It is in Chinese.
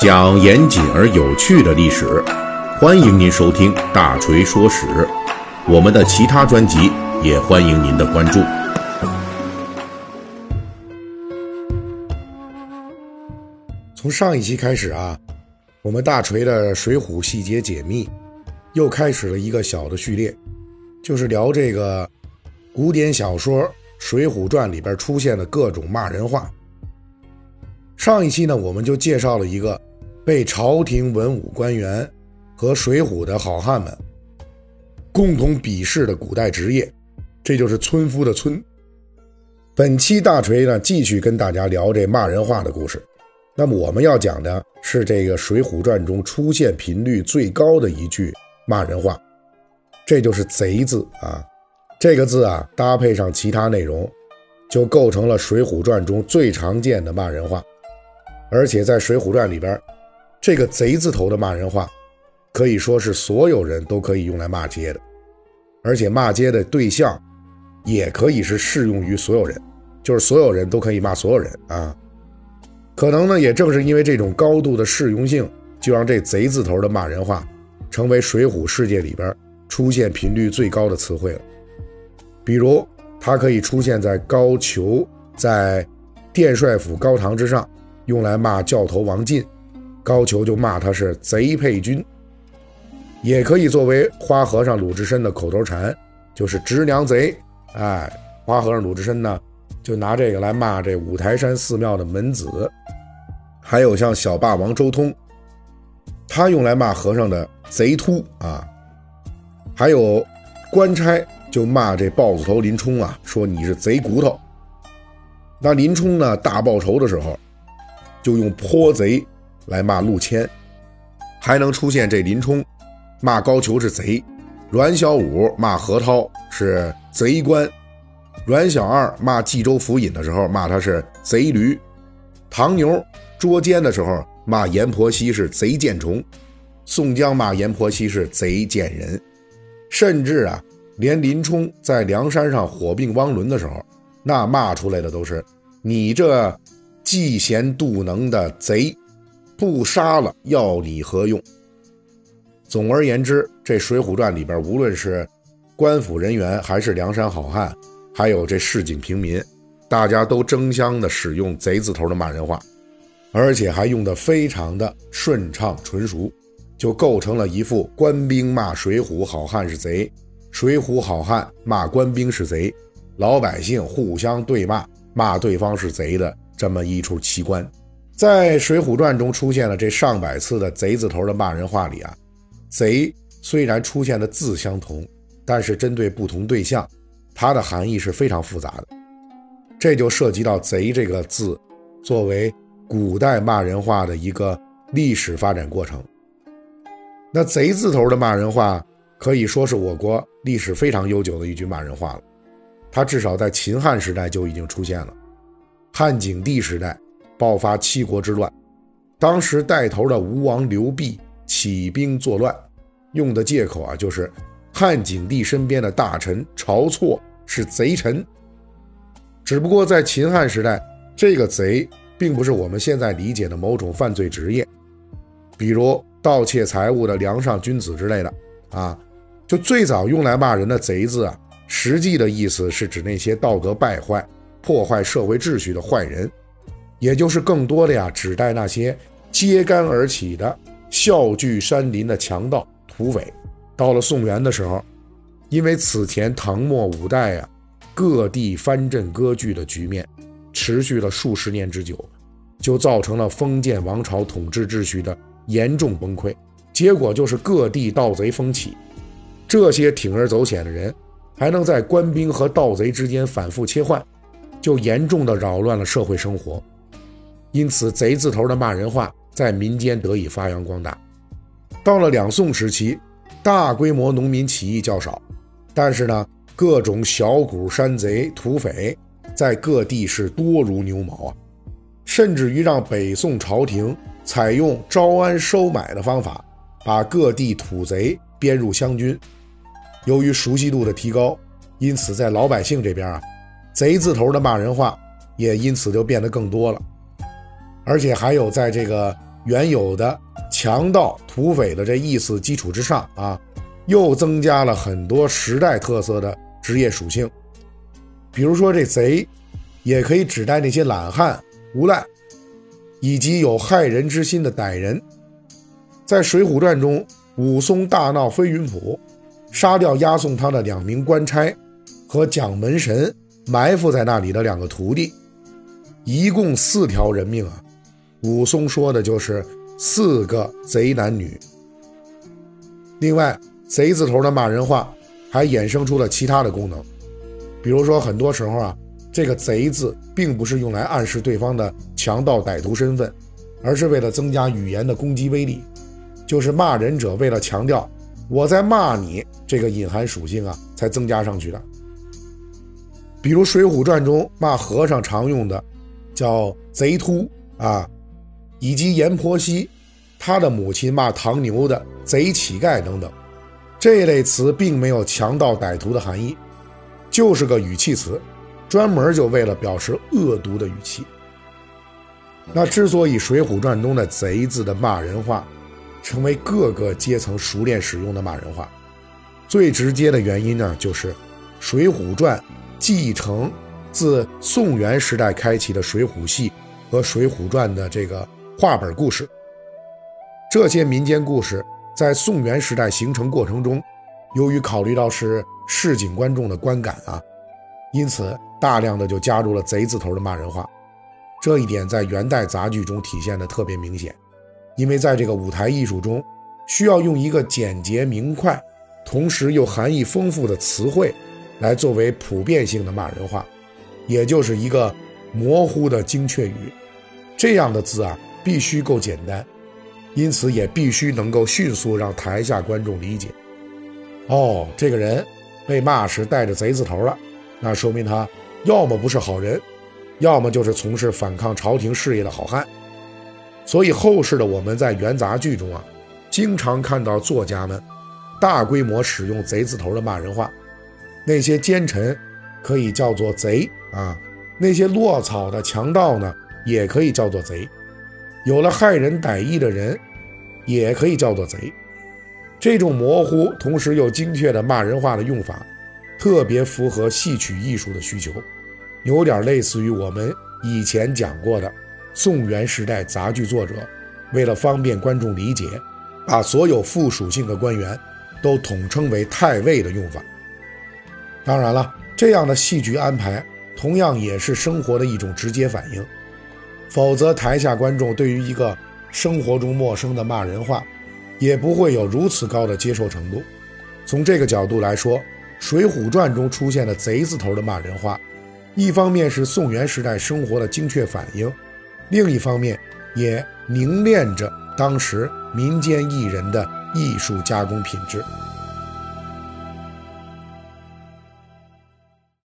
讲严谨而有趣的历史，欢迎您收听《大锤说史》。我们的其他专辑也欢迎您的关注。从上一期开始啊，我们大锤的《水浒》细节解密又开始了一个小的序列，就是聊这个古典小说《水浒传》里边出现的各种骂人话。上一期呢，我们就介绍了一个被朝廷文武官员和水浒的好汉们共同鄙视的古代职业，这就是村夫的村。本期大锤呢，继续跟大家聊这骂人话的故事。那么我们要讲的是这个《水浒传》中出现频率最高的一句骂人话，这就是“贼”字啊。这个字啊，搭配上其他内容，就构成了《水浒传》中最常见的骂人话。而且在《水浒传》里边，这个“贼”字头的骂人话，可以说是所有人都可以用来骂街的。而且骂街的对象，也可以是适用于所有人，就是所有人都可以骂所有人啊。可能呢，也正是因为这种高度的适用性，就让这“贼”字头的骂人话，成为水浒世界里边出现频率最高的词汇了。比如，它可以出现在高俅在殿帅府高堂之上，用来骂教头王进，高俅就骂他是贼配军；也可以作为花和尚鲁智深的口头禅，就是“直娘贼”。哎，花和尚鲁智深呢？就拿这个来骂这五台山寺庙的门子，还有像小霸王周通，他用来骂和尚的贼秃啊，还有官差就骂这豹子头林冲啊，说你是贼骨头。那林冲呢大报仇的时候，就用泼贼来骂陆谦，还能出现这林冲骂高俅是贼，阮小五骂何涛是贼官。阮小二骂冀州府尹的时候，骂他是贼驴；唐牛捉奸的时候，骂阎婆惜是贼贱虫；宋江骂阎婆惜是贼贱人。甚至啊，连林冲在梁山上火并汪伦的时候，那骂出来的都是你这嫉贤妒能的贼，不杀了要你何用？总而言之，这《水浒传》里边，无论是官府人员还是梁山好汉。还有这市井平民，大家都争相的使用“贼”字头的骂人话，而且还用的非常的顺畅纯熟，就构成了一副官兵骂水浒好汉是贼，水浒好汉骂官兵是贼，老百姓互相对骂，骂对方是贼的这么一出奇观。在《水浒传》中出现了这上百次的“贼”字头的骂人话里啊，“贼”虽然出现的字相同，但是针对不同对象。它的含义是非常复杂的，这就涉及到“贼”这个字作为古代骂人话的一个历史发展过程。那“贼”字头的骂人话可以说是我国历史非常悠久的一句骂人话了，它至少在秦汉时代就已经出现了。汉景帝时代爆发七国之乱，当时带头的吴王刘濞起兵作乱，用的借口啊就是汉景帝身边的大臣晁错。是贼臣，只不过在秦汉时代，这个贼并不是我们现在理解的某种犯罪职业，比如盗窃财物的梁上君子之类的啊。就最早用来骂人的“贼”字啊，实际的意思是指那些道德败坏、破坏社会秩序的坏人，也就是更多的呀，指代那些揭竿而起的笑聚山林的强盗土匪。到了宋元的时候。因为此前唐末五代啊，各地藩镇割据的局面持续了数十年之久，就造成了封建王朝统治秩序的严重崩溃。结果就是各地盗贼蜂起，这些铤而走险的人还能在官兵和盗贼之间反复切换，就严重的扰乱了社会生活。因此，贼字头的骂人话在民间得以发扬光大。到了两宋时期，大规模农民起义较少。但是呢，各种小股山贼、土匪在各地是多如牛毛啊，甚至于让北宋朝廷采用招安收买的方法，把各地土贼编入湘军。由于熟悉度的提高，因此在老百姓这边啊，贼字头的骂人话也因此就变得更多了。而且还有在这个原有的强盗、土匪的这意思基础之上啊，又增加了很多时代特色的职业属性。比如说这贼，也可以指代那些懒汉、无赖，以及有害人之心的歹人。在《水浒传》中，武松大闹飞云浦，杀掉押送他的两名官差和蒋门神埋伏在那里的两个徒弟，一共四条人命啊！武松说的就是四个贼男女。另外，贼字头的骂人话还衍生出了其他的功能，比如说，很多时候啊，这个“贼”字并不是用来暗示对方的强盗歹徒身份，而是为了增加语言的攻击威力。就是骂人者为了强调我在骂你这个隐含属性啊，才增加上去的。比如《水浒传》中骂和尚常用的叫“贼秃”啊，以及阎婆惜他的母亲骂唐牛的“贼乞丐”等等，这类词并没有强盗歹徒的含义，就是个语气词，专门就为了表示恶毒的语气。那之所以《水浒传》中的“贼”字的骂人话，成为各个阶层熟练使用的骂人话，最直接的原因呢，就是《水浒传》继承自宋元时代开启的水浒戏和《水浒传》的这个话本故事。这些民间故事在宋元时代形成过程中，由于考虑到是市井观众的观感啊，因此大量的就加入了“贼”字头的骂人话。这一点在元代杂剧中体现的特别明显。因为在这个舞台艺术中，需要用一个简洁明快，同时又含义丰富的词汇，来作为普遍性的骂人话，也就是一个模糊的精确语。这样的字啊，必须够简单，因此也必须能够迅速让台下观众理解。哦，这个人被骂时带着贼字头了，那说明他要么不是好人，要么就是从事反抗朝廷事业的好汉。所以后世的我们在元杂剧中啊，经常看到作家们大规模使用“贼”字头的骂人话。那些奸臣可以叫做贼啊，那些落草的强盗呢，也可以叫做贼。有了害人歹意的人，也可以叫做贼。这种模糊同时又精确的骂人话的用法，特别符合戏曲艺术的需求，有点类似于我们以前讲过的。宋元时代杂剧作者为了方便观众理解，把所有附属性的官员都统称为太尉的用法。当然了，这样的戏剧安排同样也是生活的一种直接反应，否则台下观众对于一个生活中陌生的骂人话，也不会有如此高的接受程度。从这个角度来说，《水浒传》中出现的“贼”字头的骂人话，一方面是宋元时代生活的精确反应。另一方面，也凝练着当时民间艺人的艺术加工品质。